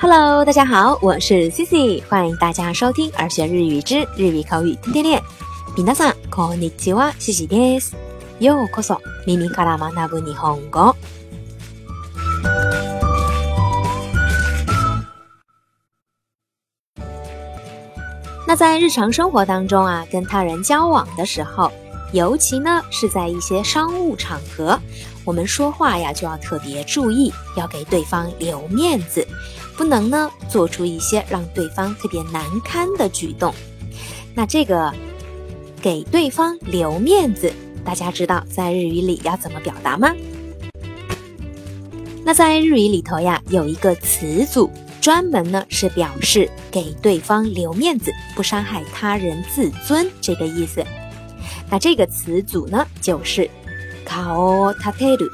Hello，大家好，我是 Cici，欢迎大家收听《儿学日语之日语口语天天练》。平打算こんにちは、Cici です。ようこそ、耳から学ぶ日本語。那在日常生活当中啊，跟他人交往的时候。尤其呢是在一些商务场合，我们说话呀就要特别注意，要给对方留面子，不能呢做出一些让对方特别难堪的举动。那这个给对方留面子，大家知道在日语里要怎么表达吗？那在日语里头呀，有一个词组专门呢是表示给对方留面子，不伤害他人自尊这个意思。那这个词组呢，就是“卡哦塔特鲁”。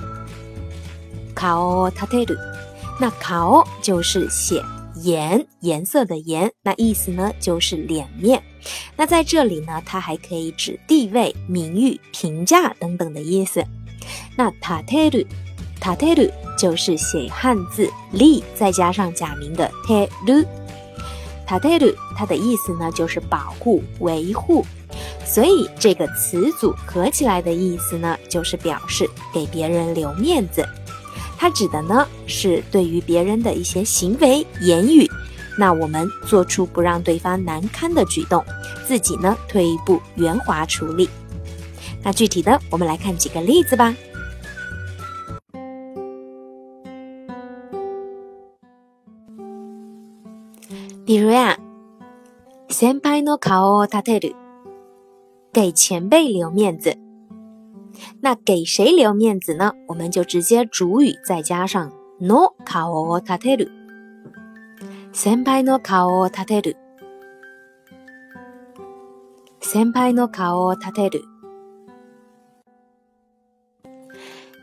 卡哦塔特鲁，那“卡哦就是写颜颜色的颜，那意思呢就是脸面。那在这里呢，它还可以指地位、名誉、评价等等的意思。那“塔特鲁”“塔特鲁”就是写汉字“利，再加上假名的“特鲁”。塔特鲁，它的意思呢就是保护、维护。所以这个词组合起来的意思呢，就是表示给别人留面子。它指的呢是对于别人的一些行为、言语，那我们做出不让对方难堪的举动，自己呢退一步，圆滑处理。那具体的，我们来看几个例子吧。比如呀，先輩の顔を立てる。给前辈留面子，那给谁留面子呢？我们就直接主语再加上 no 顔を立てる。先輩の顔を立てる。先輩の顔を立てる。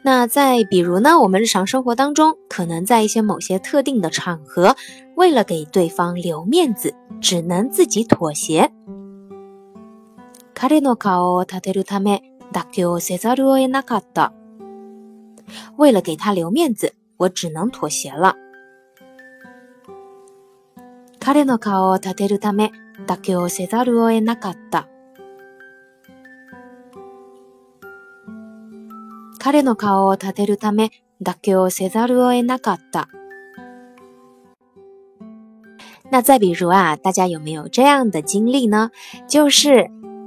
那再比如呢？我们日常生活当中，可能在一些某些特定的场合，为了给对方留面子，只能自己妥协。为了给他留面子，我只能妥协了。た。彼の顔を立てるため妥协了。那再比如啊，大家有没有这样的经历呢？就是。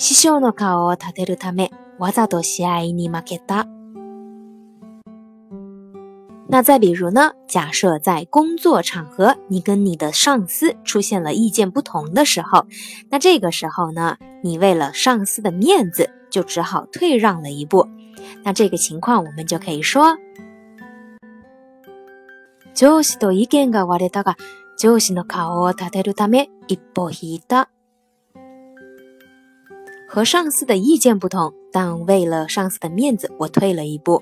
師匠の顔を立てるため、わざと試合に負けた。那再比如呢？假设在工作场合，你跟你的上司出现了意见不同的时候，那这个时候呢，你为了上司的面子，就只好退让了一步。那这个情况，我们就可以说，就是都一件个我得的个，上司の顔を立てるため、一歩引いた。和上司的意见不同，但为了上司的面子，我退了一步。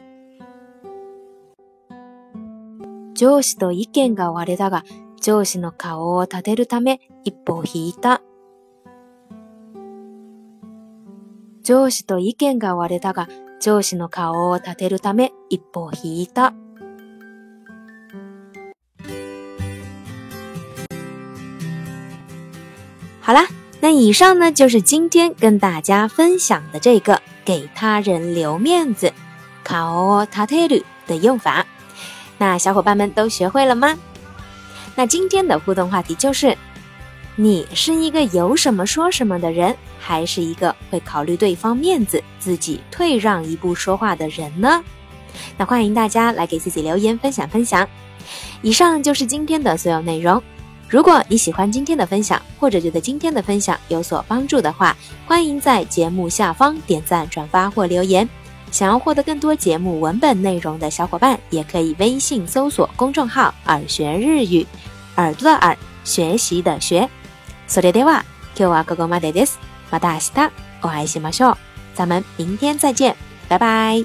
上司と意見が割れたが、上司の顔を立てるため一歩引いた。上司と意見が割れたが、上司の顔を立てるため一歩引いた。好啦。那以上呢，就是今天跟大家分享的这个给他人留面子，卡オ塔テル的用法。那小伙伴们都学会了吗？那今天的互动话题就是：你是一个有什么说什么的人，还是一个会考虑对方面子、自己退让一步说话的人呢？那欢迎大家来给自己留言分享分享。以上就是今天的所有内容。如果你喜欢今天的分享，或者觉得今天的分享有所帮助的话，欢迎在节目下方点赞、转发或留言。想要获得更多节目文本内容的小伙伴，也可以微信搜索公众号“耳学日语”，耳朵的耳，学习的学。それでは今日はここまでです。また明日お会いしましょう。咱们明天再见，拜拜。